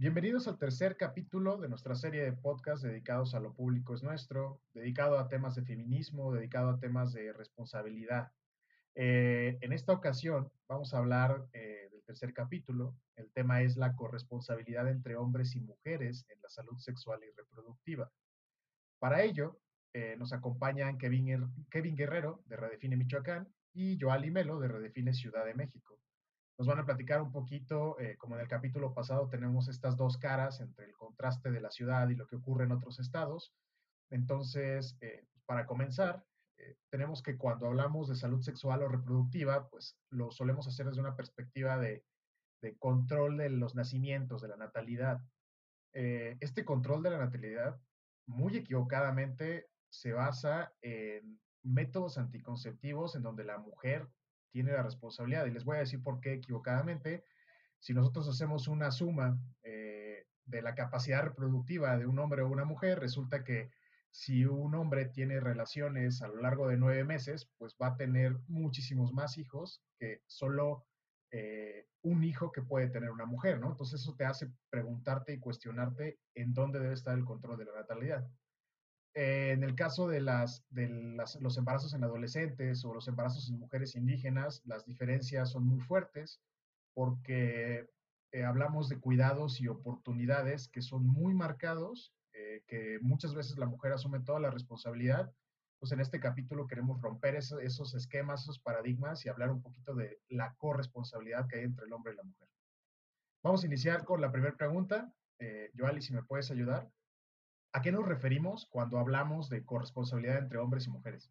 Bienvenidos al tercer capítulo de nuestra serie de podcasts dedicados a lo público es nuestro, dedicado a temas de feminismo, dedicado a temas de responsabilidad. Eh, en esta ocasión vamos a hablar eh, del tercer capítulo. El tema es la corresponsabilidad entre hombres y mujeres en la salud sexual y reproductiva. Para ello, eh, nos acompañan Kevin, Kevin Guerrero de Redefine Michoacán y Joali Melo de Redefine Ciudad de México. Nos van a platicar un poquito, como en el capítulo pasado tenemos estas dos caras entre el contraste de la ciudad y lo que ocurre en otros estados. Entonces, para comenzar, eh, tenemos que cuando hablamos de salud sexual o reproductiva, pues lo solemos hacer desde una perspectiva de, control de los nacimientos, de la natalidad. Eh, este control de la natalidad, muy equivocadamente, se basa en métodos anticonceptivos en donde la mujer tiene la responsabilidad. Y les voy a decir por qué equivocadamente. Si nosotros hacemos una suma eh, de la capacidad reproductiva de un hombre o una mujer, resulta que si un hombre tiene relaciones a lo largo de nueve meses, pues va a tener muchísimos más hijos que solo eh, un hijo que puede tener una mujer, ¿no? Entonces eso te hace preguntarte y cuestionarte en dónde debe estar el control de la natalidad. Eh, en el caso de, los embarazos en adolescentes o los embarazos en mujeres indígenas, las diferencias son muy fuertes porque eh, hablamos de cuidados y oportunidades que son muy marcados eh, que muchas veces la mujer asume toda la responsabilidad, pues en este capítulo queremos romper esos esquemas, esos paradigmas y hablar un poquito de la corresponsabilidad que hay entre el hombre y la mujer. Vamos a iniciar con la primera pregunta. Joali, si me puedes ayudar. ¿A qué nos referimos cuando hablamos de corresponsabilidad entre hombres y mujeres?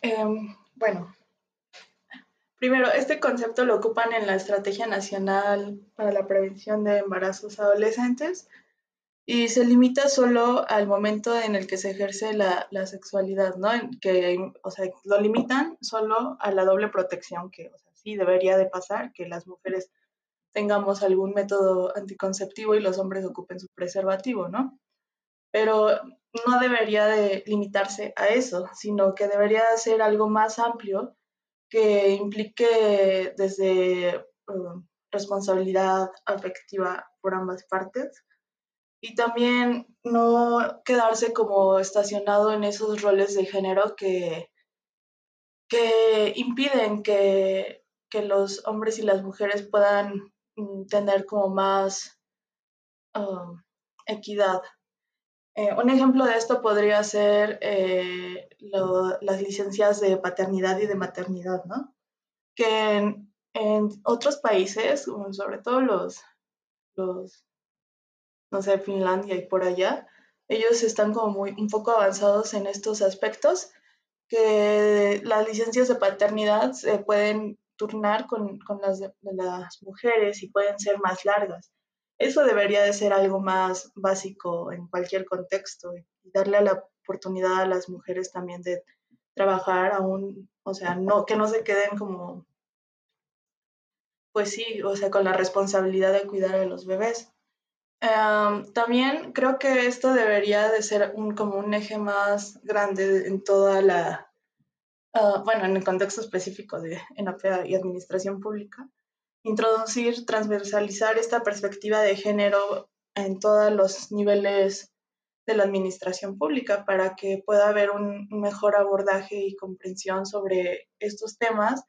Em, bueno, primero, este concepto lo ocupan en la Estrategia Nacional para la Prevención de Embarazos Adolescentes, y se limita solo al momento en el que se ejerce la, sexualidad, ¿no? Que, o sea, lo limitan solo a la doble protección, que o sea, sí debería de pasar, que las mujeres tengamos algún método anticonceptivo y los hombres ocupen su preservativo, ¿no? Pero no debería de limitarse a eso, sino que debería ser algo más amplio que implique desde um, responsabilidad afectiva por ambas partes, y también no quedarse como estacionado en esos roles de género que, que impiden que, los hombres y las mujeres puedan mm, tener como más um, equidad. Eh, un ejemplo de esto podría ser eh, las licencias de paternidad y de maternidad, ¿no? Que en, otros países, sobre todo los, los no sé, Finlandia y por allá, ellos están como muy un poco avanzados en estos aspectos, que las licencias de paternidad se pueden turnar con, las de, las mujeres y pueden ser más largas. Eso debería de ser algo más básico en cualquier contexto y darle la oportunidad a las mujeres también de trabajar aún, o sea, no que no se queden como pues sí, o sea, con la responsabilidad de cuidar a los bebés. También creo que esto debería de ser un, como un eje más grande en toda la, ah, bueno, en el contexto específico de ENAPEA y administración pública, introducir, transversalizar esta perspectiva de género en todos los niveles de la administración pública para que pueda haber un mejor abordaje y comprensión sobre estos temas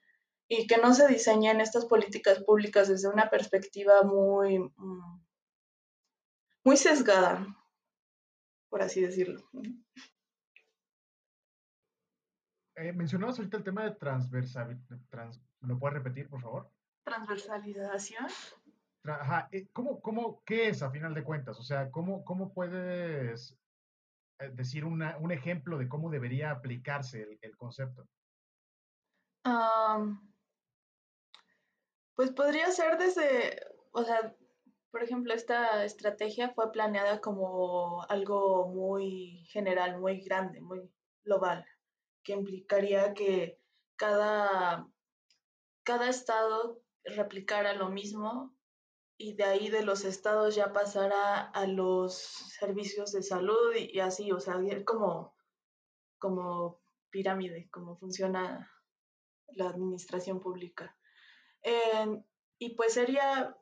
y que no se diseñen estas políticas públicas desde una perspectiva muy... Mm, muy sesgada, por así decirlo. Eh, mencionabas ahorita el tema de transversalidad. ¿Lo puedes repetir, por favor? Transversalización. Ajá. Eh, ¿Cómo, cómo, ¿Qué es a final de cuentas? O sea, ¿cómo, cómo puedes eh, decir una, un ejemplo de cómo debería aplicarse el, concepto? pues podría ser desde, o sea, por ejemplo, esta estrategia fue planeada como algo muy general, muy grande, muy global, que implicaría que cada, cada estado replicara lo mismo y de ahí de los estados ya pasara a los servicios de salud y, así, o sea, como, como pirámide, como funciona la administración pública. y pues sería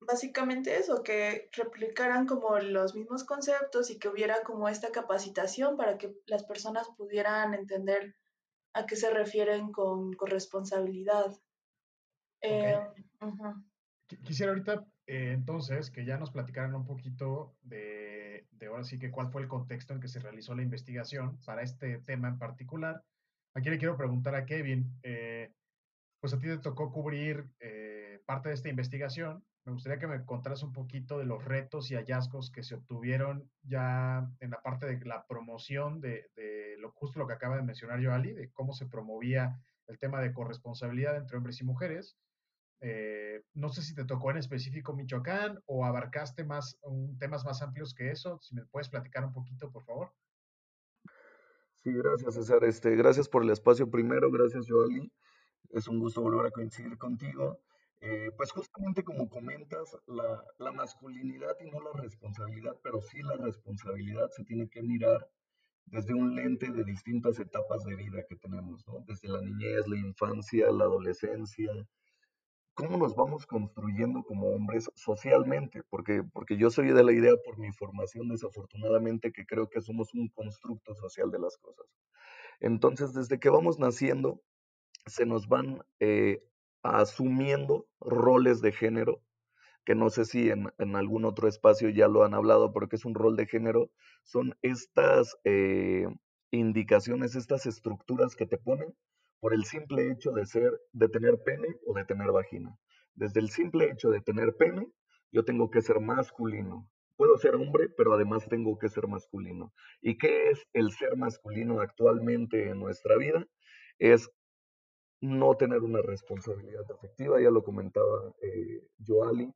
básicamente eso, que replicaran como los mismos conceptos y que hubiera como esta capacitación para que las personas pudieran entender a qué se refieren con corresponsabilidad. Eh, quisiera ahorita, eh, entonces, que ya nos platicaran un poquito de, de, ahora sí que cuál fue el contexto en que se realizó la investigación para este tema en particular. Aquí le quiero preguntar a Kevin, eh, pues a ti te tocó cubrir parte de esta investigación. Me gustaría que me contaras un poquito de los retos y hallazgos que se obtuvieron ya en la parte de la promoción de, de lo justo lo que acaba de mencionar Joali, de cómo se promovía el tema de corresponsabilidad entre hombres y mujeres eh, no sé si te tocó en específico Michoacán o abarcaste más un, temas más amplios que eso. Si me puedes platicar un poquito, por favor. Sí, gracias César. Este, gracias por el espacio primero, gracias Joali. Es un gusto volver a coincidir contigo. Eh, pues justamente como comentas, la, la, masculinidad y no la responsabilidad, pero sí la responsabilidad se tiene que mirar desde un lente de distintas etapas de vida que tenemos, ¿no? Desde la niñez, la infancia, la adolescencia, cómo nos vamos construyendo como hombres socialmente, porque, porque yo soy de la idea por mi formación desafortunadamente que creo que somos un constructo social de las cosas. Entonces, desde que vamos naciendo, se nos van eh, asumiendo roles de género, que no sé si en, algún otro espacio ya lo han hablado, pero que es un rol de género, son estas eh, indicaciones, estas estructuras que te ponen por el simple hecho de ser, de tener pene o de tener vagina. Desde el simple hecho de tener pene, yo tengo que ser masculino. Puedo ser hombre, pero además tengo que ser masculino. ¿Y qué es el ser masculino actualmente en nuestra vida? Es no tener una responsabilidad afectiva, ya lo comentaba eh, Joali,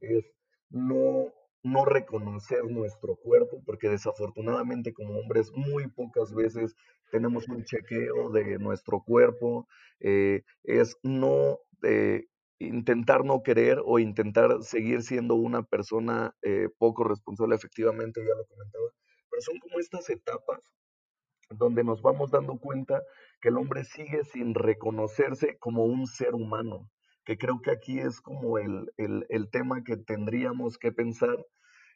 es no no reconocer nuestro cuerpo, porque desafortunadamente como hombres muy pocas veces tenemos un chequeo de nuestro cuerpo, eh, es no eh, intentar no querer o intentar seguir siendo una persona eh, poco responsable, efectivamente, ya lo comentaba, pero son como estas etapas donde nos vamos dando cuenta que el hombre sigue sin reconocerse como un ser humano, que creo que aquí es como el, el, tema que tendríamos que pensar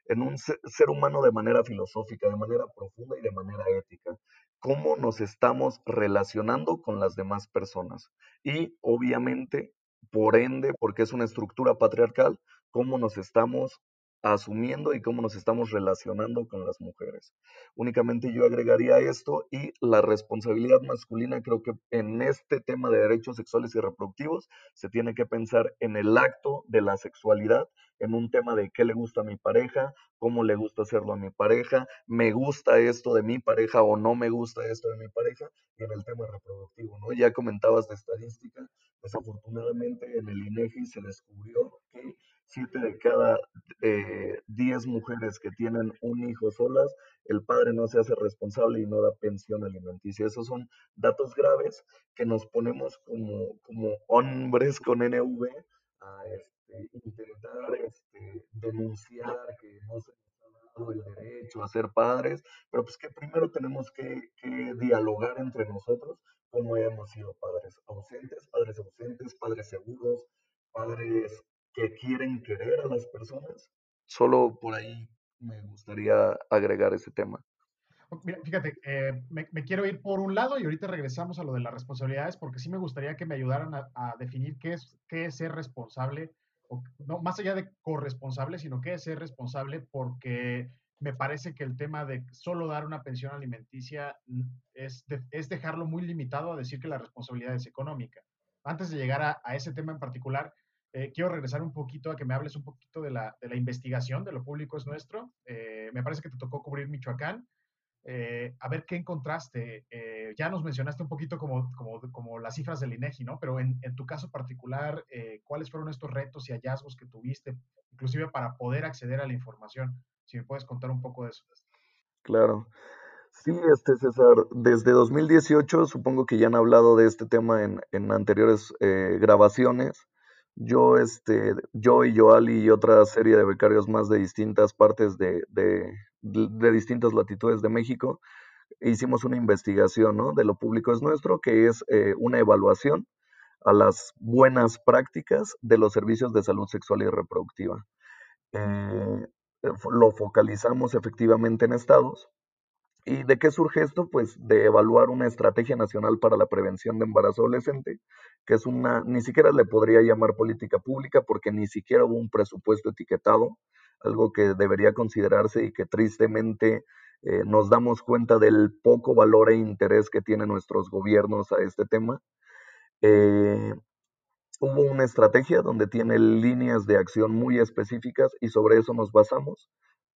en un ser humano de manera filosófica, de manera profunda y de manera ética. Cómo nos estamos relacionando con las demás personas. Y obviamente, por ende, porque es una estructura patriarcal, cómo nos estamos asumiendo y cómo nos estamos relacionando con las mujeres. Únicamente yo agregaría esto y la responsabilidad masculina, creo que en este tema de derechos sexuales y reproductivos se tiene que pensar en el acto de la sexualidad, en un tema de qué le gusta a mi pareja, cómo le gusta hacerlo a mi pareja, me gusta esto de mi pareja o no me gusta esto de mi pareja, y en el tema reproductivo, ¿no? Ya comentabas de estadística, desafortunadamente en el INEGI se descubrió que siete de cada eh, diez mujeres que tienen un hijo solas, el padre no se hace responsable y no da pensión alimenticia. Esos son datos graves que nos ponemos como, como hombres con NV a este, intentar este, denunciar que no se el derecho a ser padres, pero pues que primero tenemos que, que dialogar entre nosotros cómo hemos sido padres ausentes, padres ausentes, padres seguros, padres que quieren querer a las personas. Solo por ahí me gustaría agregar ese tema. Fíjate, eh, me, quiero ir por un lado y ahorita regresamos a lo de las responsabilidades porque sí me gustaría que me ayudaran a, definir qué es, qué es ser responsable, no más allá de corresponsable, sino qué es ser responsable porque me parece que el tema de solo dar una pensión alimenticia es, es dejarlo muy limitado a decir que la responsabilidad es económica. Antes de llegar a, a ese tema en particular, eh, quiero regresar un poquito a que me hables un poquito de la, de la investigación, de lo público es nuestro. Eh, me parece que te tocó cubrir Michoacán. Eh, a ver qué encontraste. ya nos mencionaste un poquito como, como, como las cifras del INEGI, ¿no? Pero en, en tu caso particular, ¿cuáles fueron estos retos y hallazgos que tuviste, inclusive para poder acceder a la información? Si me puedes contar un poco de eso. Claro. Sí, este César, desde 2018 supongo que ya han hablado de este tema en, en anteriores grabaciones. Yo, este, yo y Joali y otra serie de becarios más de distintas partes de, de, de distintas latitudes de México, hicimos una investigación ¿no? de lo público es nuestro, que es eh, una evaluación a las buenas prácticas de los servicios de salud sexual y reproductiva. Eh, lo focalizamos efectivamente en estados. ¿Y de qué surge esto? Pues de evaluar una estrategia nacional para la prevención de embarazo adolescente, que es una, ni siquiera le podría llamar política pública porque ni siquiera hubo un presupuesto etiquetado, algo que debería considerarse y que tristemente eh, nos damos cuenta del poco valor e interés que tienen nuestros gobiernos a este tema. Eh, hubo una estrategia donde tiene líneas de acción muy específicas y sobre eso nos basamos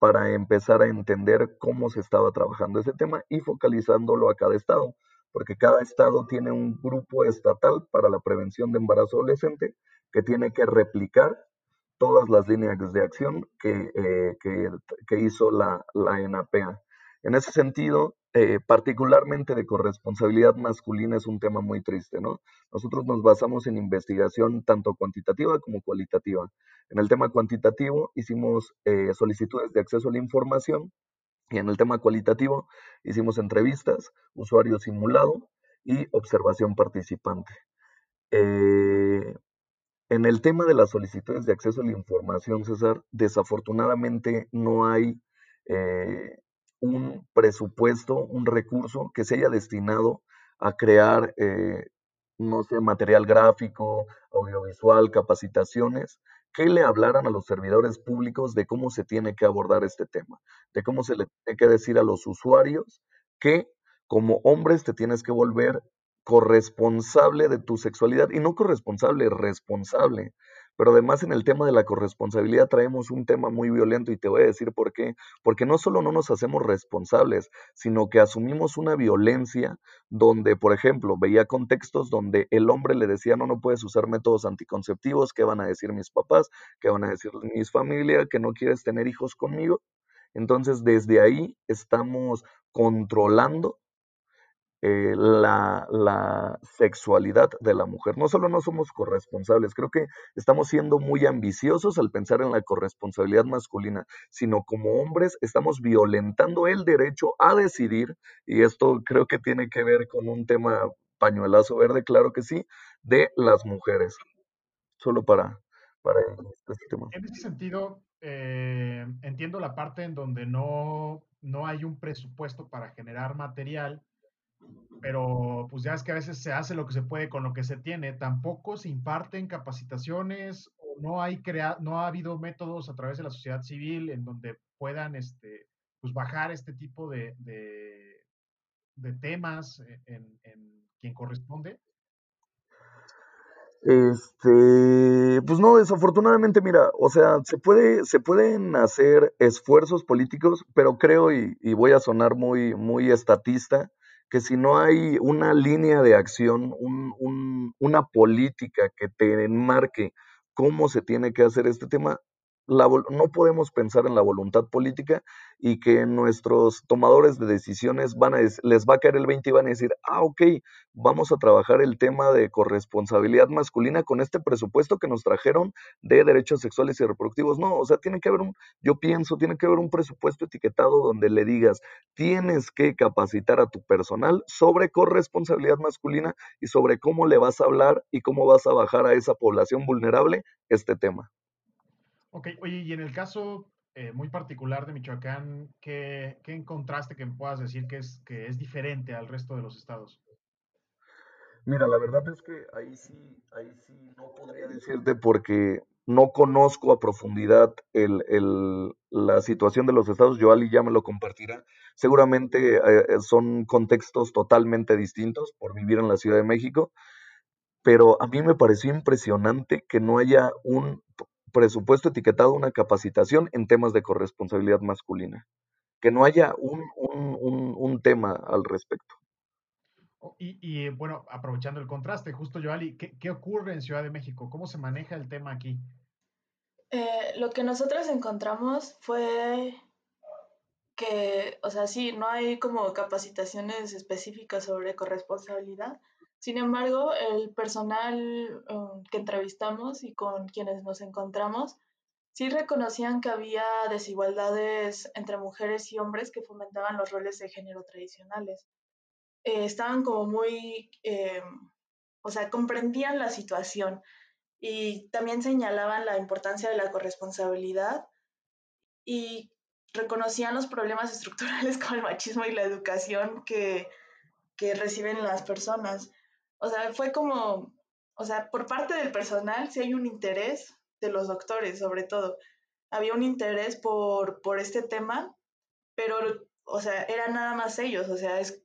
para empezar a entender cómo se estaba trabajando ese tema y focalizándolo a cada estado, porque cada estado tiene un grupo estatal para la prevención de embarazo adolescente que tiene que replicar todas las líneas de acción que, eh, hizo la, la. En ese sentido, eh, particularmente de corresponsabilidad masculina es un tema muy triste, ¿no? Nosotros nos basamos en investigación tanto cuantitativa como cualitativa. En el tema cuantitativo hicimos eh, solicitudes de acceso a la información y en el tema cualitativo hicimos entrevistas, usuario simulado y observación participante. Eh, en el tema de las solicitudes de acceso a la información, César, desafortunadamente no hay un presupuesto, un recurso que se haya destinado a crear, eh, no sé, material gráfico, audiovisual, capacitaciones, que le hablaran a los servidores públicos de cómo se tiene que abordar este tema, de cómo se le tiene que decir a los usuarios que como hombres te tienes que volver corresponsable de tu sexualidad y no corresponsable, responsable. Pero además en el tema de la corresponsabilidad traemos un tema muy violento y te voy a decir por qué. Porque no solo no nos hacemos responsables, sino que asumimos una violencia donde, por ejemplo, veía contextos donde el hombre le decía, no, no puedes usar métodos anticonceptivos, ¿qué van a decir mis papás? ¿Qué van a decir mis familia? ¿Que no quieres tener hijos conmigo? Entonces, desde ahí estamos controlando eh, la, sexualidad de la mujer. No solo no somos corresponsables, creo que estamos siendo muy ambiciosos al pensar en la corresponsabilidad masculina, sino como hombres estamos violentando el derecho a decidir, y esto creo que tiene que ver con un tema pañuelazo verde, claro que sí, de las mujeres. Solo para, para este tema. En ese sentido, eh, entiendo la parte en donde no, no hay un presupuesto para generar material pero pues ya es que a veces se hace lo que se puede con lo que se tiene. Tampoco se imparten capacitaciones o no hay crea no ha habido métodos a través de la sociedad civil en donde puedan este, pues bajar este tipo de, de, temas en, en, quien corresponde. Este, pues no, desafortunadamente, mira, o sea, se puede, se pueden hacer esfuerzos políticos, pero creo, y, y voy a sonar muy, muy estatista, que si no hay una línea de acción, una política que te enmarque cómo se tiene que hacer este tema, no podemos pensar en la voluntad política y que nuestros tomadores de decisiones van a, les va a caer el 20 y van a decir, ah, ok, vamos a trabajar el tema de corresponsabilidad masculina con este presupuesto que nos trajeron de derechos sexuales y reproductivos. No, o sea, tiene que haber un, yo pienso, tiene que haber un presupuesto etiquetado donde le digas, tienes que capacitar a tu personal sobre corresponsabilidad masculina y sobre cómo le vas a hablar y cómo vas a bajar a esa población vulnerable este tema. Ok, oye, y en el caso eh, muy particular de Michoacán, ¿qué, encontraste que puedas decir que es, que es diferente al resto de los estados? Mira, la verdad es que ahí sí, ahí sí no podría decirte porque no conozco a profundidad la situación de los estados. Ali ya me lo compartirá. Seguramente eh, son contextos totalmente distintos por vivir en la Ciudad de México, pero a mí me pareció impresionante que no haya un presupuesto etiquetado una capacitación en temas de corresponsabilidad masculina. Que no haya un, tema al respecto. Oh, y, bueno, aprovechando el contraste, justo Joali, ¿qué, ¿qué, ocurre en Ciudad de México? ¿Cómo se maneja el tema aquí? Eh, lo que nosotros encontramos fue que, o sea, sí, no hay como capacitaciones específicas sobre corresponsabilidad, sin embargo, el personal um, que entrevistamos y con quienes nos encontramos sí reconocían que había desigualdades entre mujeres y hombres que fomentaban los roles de género tradicionales. Eh, estaban como muy, eh, o sea, comprendían la situación y también señalaban la importancia de la corresponsabilidad y reconocían los problemas estructurales como el machismo y la educación que, que reciben las personas. O sea, fue como, o sea, por parte del personal sí hay un interés de los doctores, sobre todo. Había un interés por, por este tema, pero, o sea, eran nada más ellos, o sea, es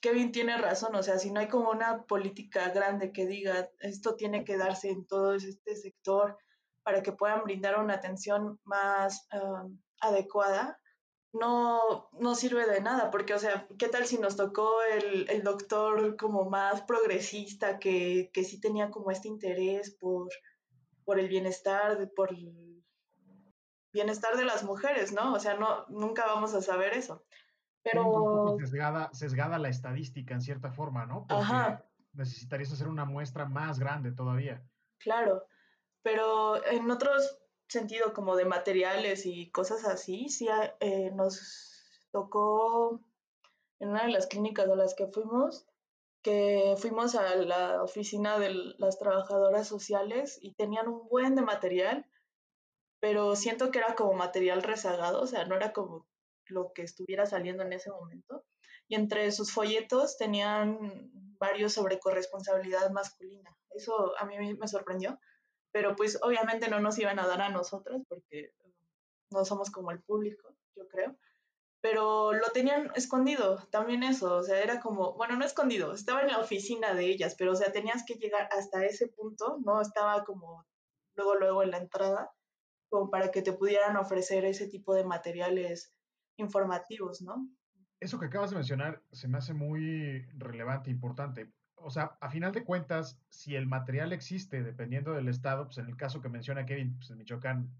Kevin tiene razón, o sea, si no hay como una política grande que diga esto tiene que darse en todo este sector para que puedan brindar una atención más adecuada, no, no sirve de nada, porque, o sea, ¿qué tal si nos tocó el, el doctor como más progresista, que, que, sí tenía como este interés por, por el bienestar, por el bienestar de las mujeres, ¿no? O sea, no, nunca vamos a saber eso. Pero... Sesgada, sesgada la estadística en cierta forma, ¿no? Porque Ajá. necesitarías hacer una muestra más grande todavía. Claro, pero en otros sentido como de materiales y cosas así, sí eh, nos tocó en una de las clínicas a las que fuimos, que fuimos a la oficina de las trabajadoras sociales y tenían un buen de material, pero siento que era como material rezagado, o sea, no era como lo que estuviera saliendo en ese momento. Y entre sus folletos tenían varios sobre corresponsabilidad masculina. Eso a mí me sorprendió pero pues obviamente no nos iban a dar a nosotros porque no somos como el público, yo creo. Pero lo tenían escondido, también eso, o sea, era como, bueno, no escondido, estaba en la oficina de ellas, pero o sea, tenías que llegar hasta ese punto, no estaba como luego, luego en la entrada, como para que te pudieran ofrecer ese tipo de materiales informativos, ¿no? Eso que acabas de mencionar se me hace muy relevante, importante, o sea, a final de cuentas, si el material existe, dependiendo del estado, pues en el caso que menciona Kevin, pues en Michoacán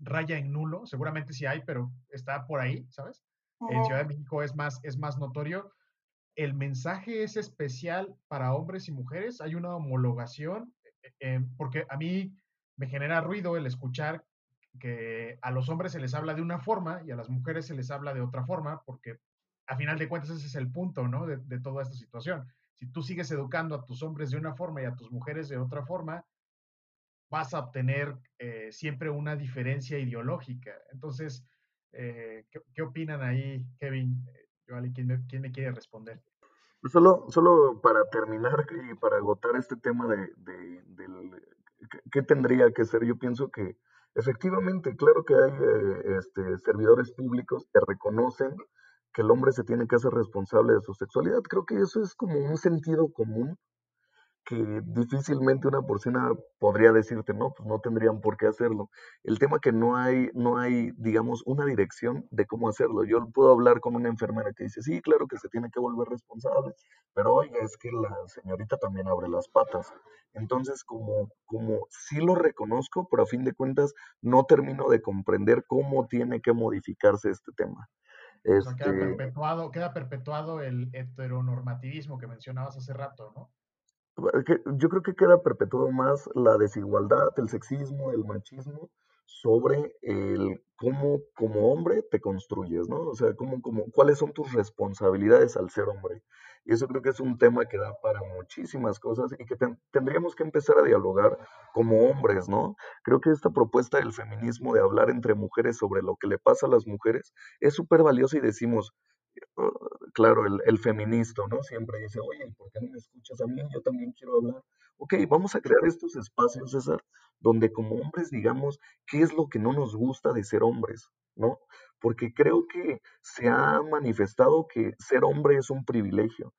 raya en nulo, seguramente sí hay, pero está por ahí, ¿sabes? En Ciudad de México es más, es más notorio. El mensaje es especial para hombres y mujeres, hay una homologación, eh, eh, porque a mí me genera ruido el escuchar que a los hombres se les habla de una forma y a las mujeres se les habla de otra forma, porque a final de cuentas ese es el punto, ¿no? de toda esta situación si tú sigues educando a tus hombres de una forma y a tus mujeres de otra forma, vas a obtener eh, siempre una diferencia ideológica. Entonces, eh, ¿qué, opinan ahí, Kevin? Eh, ¿quién me, ¿quién me quiere responder? Solo, solo para terminar y para agotar este tema de, de, qué tendría que ser, yo pienso que efectivamente, claro que hay este, servidores públicos que reconocen que el hombre se tiene que hacer responsable de su sexualidad. Creo que eso es como un sentido común que difícilmente una persona podría decirte, no, pues no tendrían por qué hacerlo. El tema que no hay, no hay, digamos, una dirección de cómo hacerlo. Yo puedo hablar con una enfermera que dice, sí, claro que se tiene que volver responsable, pero oiga, es que la señorita también abre las patas. Entonces, como, como sí lo reconozco, pero a fin de cuentas no termino de comprender cómo tiene que modificarse este tema queda, este perpetuado, queda perpetuado el heteronormativismo que mencionabas hace rato, ¿no? Yo creo que queda perpetuado más la desigualdad, el sexismo, el machismo, sobre el cómo como hombre te construyes, ¿no? O sea, cómo, cómo, cuáles son tus responsabilidades al ser hombre. Y eso creo que es un tema que da para muchísimas cosas y que tendríamos que empezar a dialogar como hombres, ¿no? Creo que esta propuesta del feminismo de hablar entre mujeres sobre lo que le pasa a las mujeres es súper valiosa y decimos, claro, el, feminista, ¿no? Siempre dice, oye, ¿por qué no me escuchas a mí? Yo también quiero hablar. Ok, vamos a crear estos espacios, César, donde como hombres digamos qué es lo que no nos gusta de ser hombres, ¿no? Porque creo que se ha manifestado que ser hombre es un privilegio.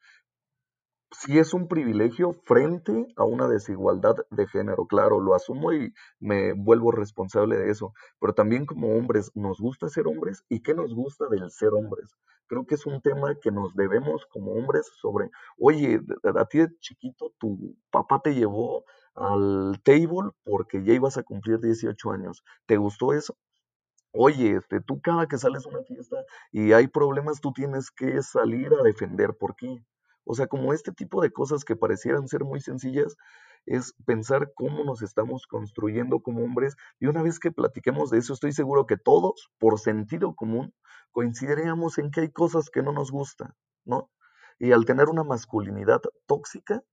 Sí es un privilegio frente a una desigualdad de género, claro, lo asumo y me vuelvo responsable de eso, pero también como hombres nos gusta ser hombres y qué nos gusta del ser hombres. Creo que es un tema que nos debemos como hombres sobre, oye, a ti de chiquito tu papá te llevó al table porque ya ibas a cumplir 18 años. ¿Te gustó eso? Oye, este, tú cada que sales a una fiesta y hay problemas, tú tienes que salir a defender por qué. O sea, como este tipo de cosas que parecieran ser muy sencillas, es pensar cómo nos estamos construyendo como hombres. Y una vez que platiquemos de eso, estoy seguro que todos, por sentido común, coincidiríamos en que hay cosas que no nos gustan, ¿no? Y al tener una masculinidad tóxica,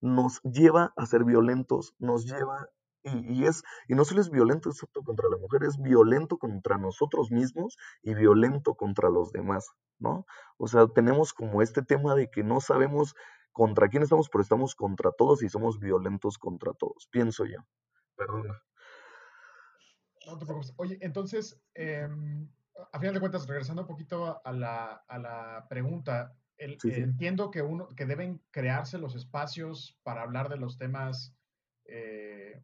nos lleva a ser violentos, nos lleva y, es, y no solo es violento excepto contra la mujer, es violento contra nosotros mismos y violento contra los demás, ¿no? O sea, tenemos como este tema de que no sabemos contra quién estamos, pero estamos contra todos y somos violentos contra todos, pienso yo. Perdona. No te preocupes. Oye, entonces, em, a final de cuentas, regresando un poquito a la, a la pregunta, entiendo que, uno, que deben crearse los espacios para hablar de los temas eh,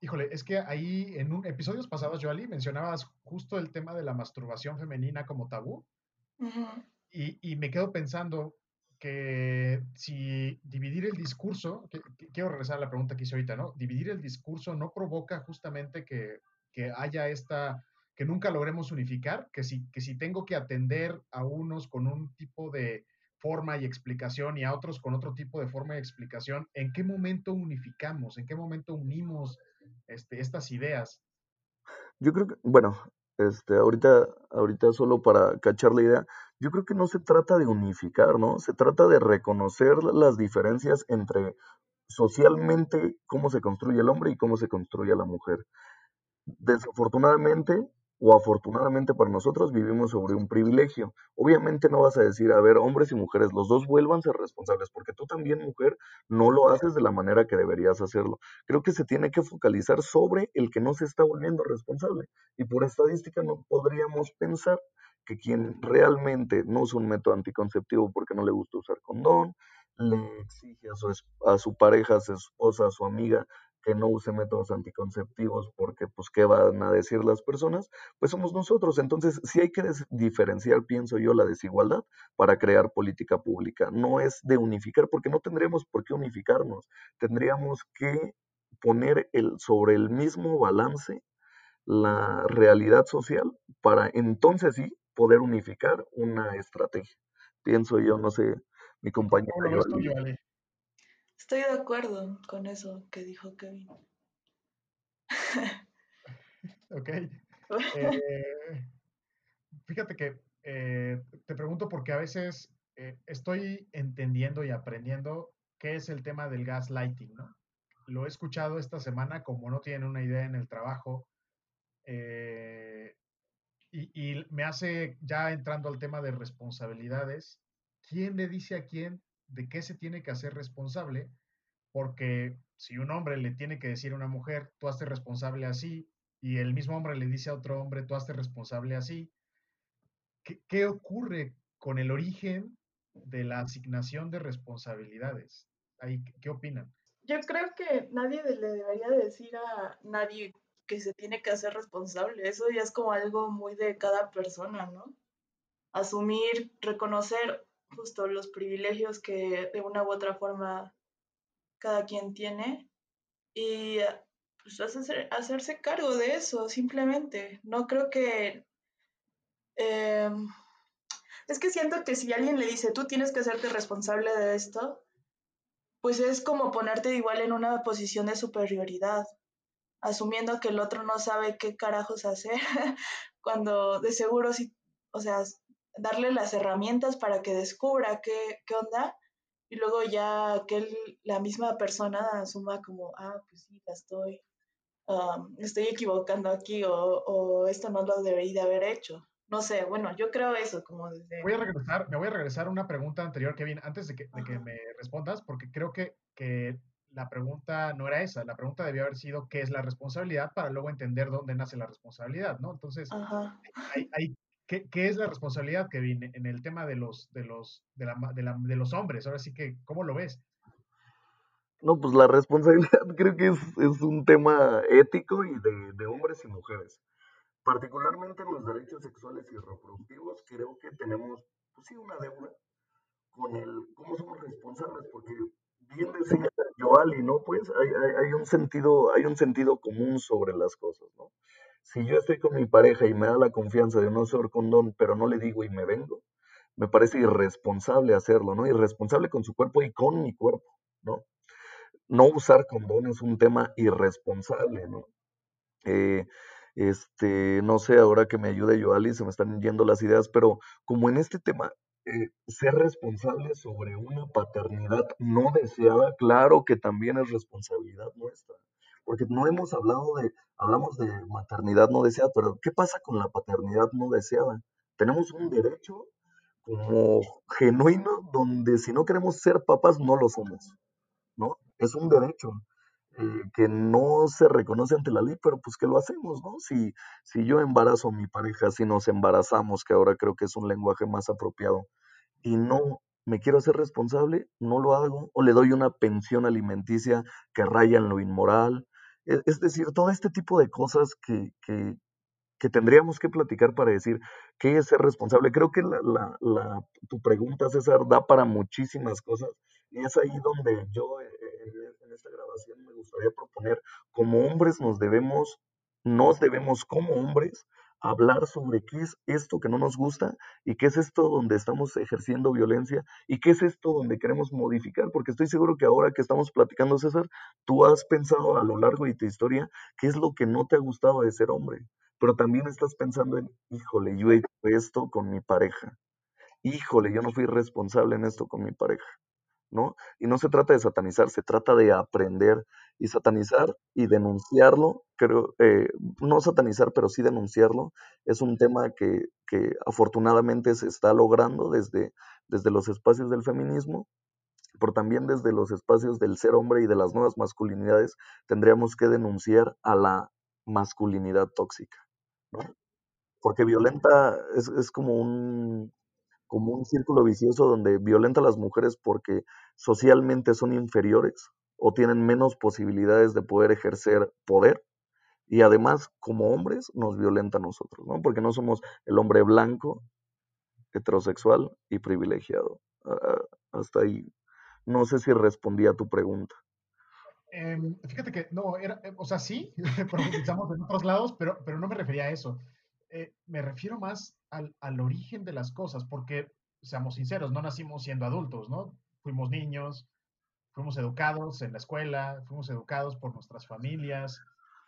Híjole, es que ahí en un, episodios pasados, Joali, mencionabas justo el tema de la masturbación femenina como tabú. y, me quedo pensando que si dividir el discurso, quiero regresar a la pregunta que hice ahorita, ¿no? Dividir el discurso no provoca justamente que, que haya esta, que nunca logremos unificar, que si, que si tengo que atender a unos con un tipo de forma y explicación y a otros con otro tipo de forma y explicación, ¿en qué momento unificamos? ¿En qué momento unimos este, estas ideas? Yo creo que, bueno, este, ahorita, ahorita solo para cachar la idea, yo creo que no se trata de unificar, ¿no? Se trata de reconocer las diferencias entre socialmente cómo se construye el hombre y cómo se construye la mujer. Desafortunadamente, o afortunadamente para nosotros vivimos sobre un privilegio. Obviamente no vas a decir, a ver, hombres y mujeres, los dos vuelvan a ser responsables, porque tú también, mujer, no lo haces de la manera que deberías hacerlo. Creo que se tiene que focalizar sobre el que no se está volviendo responsable. Y por estadística no podríamos pensar que quien realmente no usa un método anticonceptivo porque no le gusta usar condón, le exige a su, a su pareja, a su esposa, a su amiga que no use métodos anticonceptivos porque pues qué van a decir las personas, pues somos nosotros. Entonces, sí hay que diferenciar, pienso yo, la desigualdad para crear política pública. No es de unificar, porque no tendríamos por qué unificarnos. Tendríamos que poner el, sobre el mismo balance la realidad social para entonces sí poder unificar una estrategia. Pienso yo, no sé, mi compañero. Estoy de acuerdo con eso que dijo Kevin. ok. Eh, fíjate que eh, te pregunto porque a veces eh, estoy entendiendo y aprendiendo qué es el tema del gaslighting, ¿no? Lo he escuchado esta semana como no tienen una idea en el trabajo y, y me hace ya entrando al tema de responsabilidades, ¿quién le dice a quién de qué se tiene que hacer responsable, porque si un hombre le tiene que decir a una mujer, tú hazte responsable así, y el mismo hombre le dice a otro hombre, tú hazte responsable así, ¿qué, ocurre con el origen de la asignación de responsabilidades? Ahí, ¿Qué opinan? Yo creo que nadie le debería decir a nadie que se tiene que hacer responsable. Eso ya es como algo muy de cada persona, ¿no? Asumir, reconocer justo los privilegios que de una u otra forma cada quien tiene y pues hacerse, cargo de eso simplemente. No creo que... Em, es que siento que si alguien le dice, tú tienes que hacerte responsable de esto, pues es como ponerte igual en una posición de superioridad, asumiendo que el otro no sabe qué carajos hacer, cuando de seguro sí, o sea, darle las herramientas para que descubra qué, qué onda y luego ya que la misma persona asuma como, ah, pues sí, la estoy, estoy equivocando aquí o, o, esto no lo debería de haber hecho. No sé, bueno, yo creo eso como desde... Voy a regresar, me voy a regresar a una pregunta anterior, Kevin, antes de que, de que me respondas, porque creo que, que la pregunta no era esa, la pregunta debió haber sido qué es la responsabilidad para luego entender dónde nace la responsabilidad, ¿no? Entonces, hay, hay, ¿Qué, es la responsabilidad, Kevin, en el tema de los, de los, de, la, de, la, de los hombres? Ahora sí que, ¿cómo lo ves? No, pues la responsabilidad creo que es, es un tema ético y de, de, hombres y mujeres. Particularmente en los derechos sexuales y reproductivos, creo que tenemos, pues sí, una deuda con el cómo somos responsables, porque bien decía Joali, ¿no? Pues hay, hay, un sentido, hay un sentido común sobre las cosas, ¿no? Si yo estoy con mi pareja y me da la confianza de no usar condón, pero no le digo y me vengo, me parece irresponsable hacerlo, ¿no? Irresponsable con su cuerpo y con mi cuerpo, ¿no? No usar condón es un tema irresponsable, ¿no? Eh, este, no sé, ahora que me ayude Joali, se me están yendo las ideas, pero como en este tema, eh, ser responsable sobre una paternidad no deseada, claro que también es responsabilidad nuestra, porque no hemos hablado de, hablamos de maternidad no deseada, pero ¿qué pasa con la paternidad no deseada? Tenemos un derecho como genuino donde si no queremos ser papás no lo somos, ¿no? Es un derecho. Eh, que no se reconoce ante la ley, pero pues que lo hacemos, ¿no? Si, si yo embarazo a mi pareja, si nos embarazamos, que ahora creo que es un lenguaje más apropiado, y no me quiero hacer responsable, no lo hago, o le doy una pensión alimenticia que raya en lo inmoral. Es, es decir, todo este tipo de cosas que, que, tendríamos que platicar para decir qué es ser responsable. Creo que la, tu pregunta, César, da para muchísimas cosas y es ahí donde yo eh, eh, en esta grabación me gustaría proponer, como hombres nos debemos, nos debemos como hombres hablar sobre qué es esto que no nos gusta y qué es esto donde estamos ejerciendo violencia y qué es esto donde queremos modificar, porque estoy seguro que ahora que estamos platicando, César, tú has pensado a lo largo de tu historia qué es lo que no te ha gustado de ser hombre pero también estás pensando en, híjole, yo he hecho esto con mi pareja, híjole, yo no fui responsable en esto con mi pareja, ¿no? Y no se trata de satanizar, se trata de aprender y satanizar y denunciarlo, creo, eh, no satanizar, pero sí denunciarlo, es un tema que, que afortunadamente se está logrando desde, desde los espacios del feminismo, pero también desde los espacios del ser hombre y de las nuevas masculinidades tendríamos que denunciar a la masculinidad tóxica. Porque violenta es, es como un como un círculo vicioso donde violenta a las mujeres porque socialmente son inferiores o tienen menos posibilidades de poder ejercer poder y además como hombres nos violenta a nosotros, ¿no? Porque no somos el hombre blanco, heterosexual y privilegiado. Ah, hasta ahí. No sé si respondí a tu pregunta. Em, fíjate que no, era, eh, o sea, sí, profundizamos en otros lados, pero, pero no me refería a eso. Eh, me refiero más al, al, origen de las cosas, porque, seamos sinceros, no nacimos siendo adultos, ¿no? Fuimos niños, fuimos educados en la escuela, fuimos educados por nuestras familias.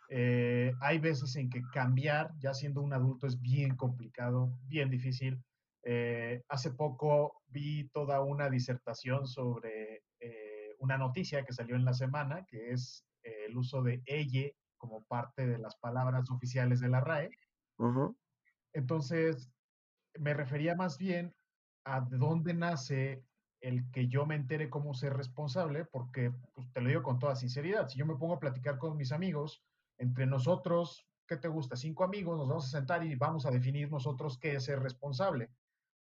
Eh, hay veces en que cambiar, ya siendo un adulto, es bien complicado, bien difícil. hace poco vi toda una disertación sobre una noticia que salió en la semana, que es eh, el uso de elle como parte de las palabras oficiales de la RAE. Entonces, me refería más bien a de dónde nace el que yo me entere cómo ser responsable, porque pues, te lo digo con toda sinceridad, si yo me pongo a platicar con mis amigos, entre nosotros, ¿qué te gusta? Cinco amigos, nos vamos a sentar y vamos a definir nosotros qué es ser responsable.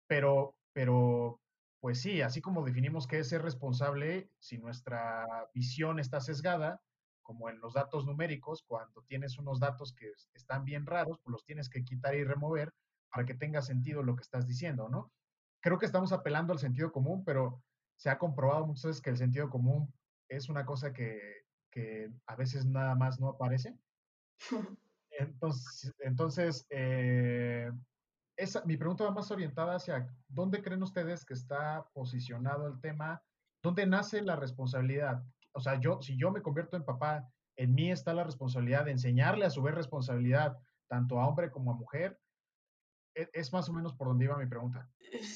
Pero, pero pues sí, así como definimos qué es ser responsable, si nuestra visión está sesgada, como en los datos numéricos, cuando tienes unos datos que están bien raros, pues los tienes que quitar y remover para que tenga sentido lo que estás diciendo, ¿no? Creo que estamos apelando al sentido común, pero se ha comprobado muchas veces que el sentido común es una cosa que, que a veces nada más no aparece. Entonces, entonces eh, esa, mi pregunta va más orientada hacia dónde creen ustedes que está posicionado el tema, dónde nace la responsabilidad. O sea, yo, si yo me convierto en papá, en mí está la responsabilidad de enseñarle a su vez responsabilidad tanto a hombre como a mujer. Es, es más o menos por donde iba mi pregunta.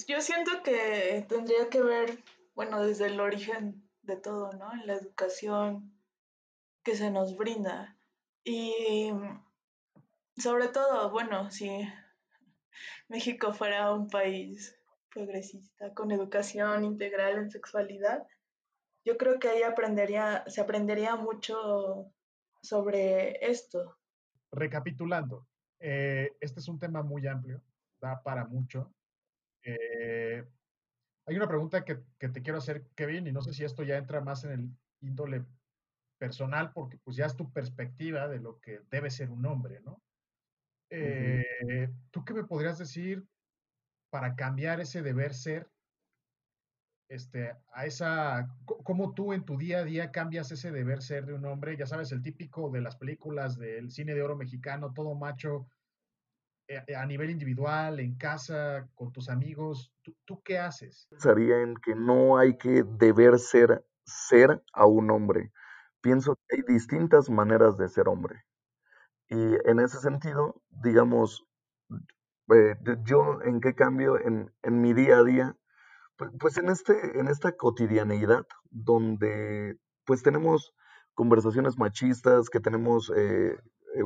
Yo siento que tendría que ver, bueno, desde el origen de todo, ¿no? En la educación que se nos brinda. Y sobre todo, bueno, si México fuera un país progresista con educación integral en sexualidad, yo creo que ahí aprendería, se aprendería mucho sobre esto. Recapitulando, eh, este es un tema muy amplio, da para mucho. Eh, hay una pregunta que, que, te quiero hacer, Kevin, y no sé si esto ya entra más en el índole personal, porque pues ya es tu perspectiva de lo que debe ser un hombre, ¿no? Eh, ¿Tú qué me podrías decir para cambiar ese deber ser? Este, a esa, ¿cómo tú en tu día a día cambias ese deber ser de un hombre? Ya sabes, el típico de las películas del cine de oro mexicano, todo macho, eh, a nivel individual, en casa, con tus amigos, ¿tú, tú qué haces? Pensaría en que no hay que deber ser ser a un hombre. Pienso que hay distintas maneras de ser hombre. Y en ese sentido, digamos, eh, yo en qué cambio en, en, mi día a día, pues en, este, en esta cotidianeidad donde pues tenemos conversaciones machistas, que tenemos eh, eh,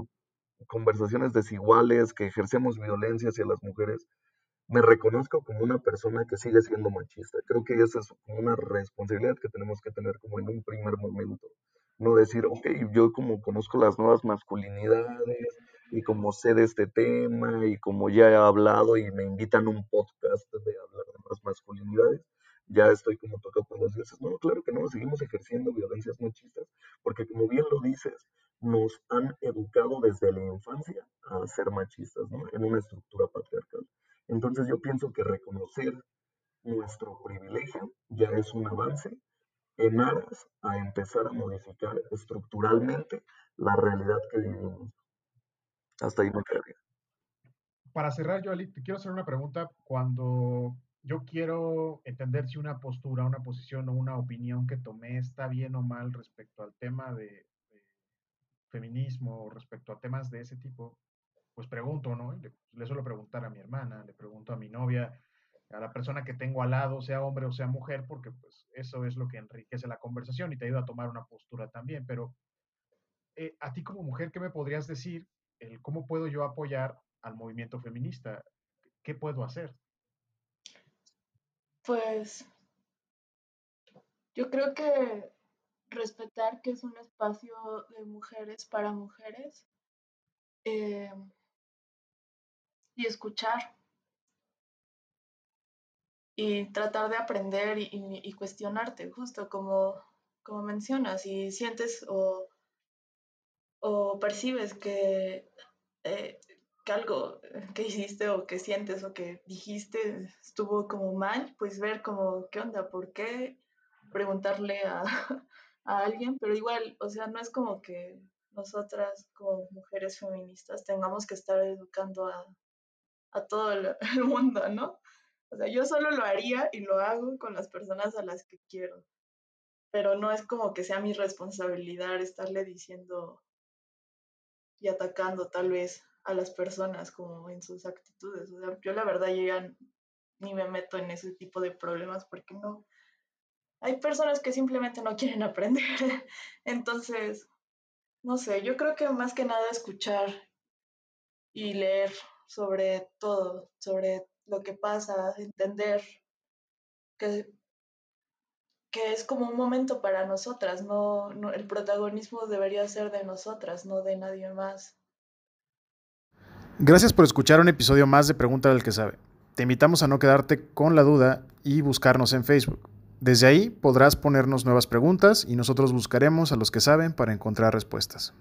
conversaciones desiguales, que ejercemos violencia hacia las mujeres, me reconozco como una persona que sigue siendo machista. Creo que esa es una responsabilidad que tenemos que tener como en un primer momento. No decir, ok, yo como conozco las nuevas masculinidades y como sé de este tema y como ya he hablado y me invitan a un podcast de hablar de las masculinidades, ya estoy como tocado por los dioses. No, claro que no, seguimos ejerciendo violencias machistas, porque como bien lo dices, nos han educado desde la infancia a ser machistas, ¿no? En una estructura patriarcal. Entonces yo pienso que reconocer nuestro privilegio ya es un avance en aras a empezar a modificar estructuralmente la realidad que vivimos. Hasta ahí me quedaría. Para cerrar, Joali, te quiero hacer una pregunta. Cuando yo quiero entender si una postura, una posición o una opinión que tomé está bien o mal respecto al tema de, feminismo o respecto a temas de ese tipo, pues pregunto, ¿no? Le, le, suelo preguntar a mi hermana, le pregunto a mi novia, a la persona que tengo al lado, sea hombre o sea mujer, porque pues eso es lo que enriquece la conversación y te ayuda a tomar una postura también. Pero eh, a ti como mujer, ¿qué me podrías decir? ¿Cómo puedo yo apoyar al movimiento feminista? ¿Qué puedo hacer? Pues yo creo que respetar que es un espacio de mujeres para mujeres eh, y escuchar y tratar de aprender y, cuestionarte, justo como, como mencionas, si sientes o, o percibes que eh, que algo que hiciste o que sientes o que dijiste estuvo como mal, pues ver como qué onda, por qué, preguntarle a, alguien, pero igual, o sea, no es como que nosotras como mujeres feministas tengamos que estar educando a, todo el, el mundo, ¿no? O sea, yo solo lo haría y lo hago con las personas a las que quiero, pero no es como que sea mi responsabilidad estarle diciendo y atacando tal vez a las personas como en sus actitudes. O sea, yo la verdad ya ni me meto en ese tipo de problemas porque no. Hay personas que simplemente no quieren aprender. Entonces, no sé, yo creo que más que nada escuchar y leer sobre todo, sobre lo que pasa, entender que, que es como un momento para nosotras, no, el protagonismo debería ser de nosotras, no de nadie más. Gracias por escuchar un episodio más de Pregunta del que sabe. Te invitamos a no quedarte con la duda y buscarnos en Facebook. Desde ahí podrás ponernos nuevas preguntas y nosotros buscaremos a los que saben para encontrar respuestas.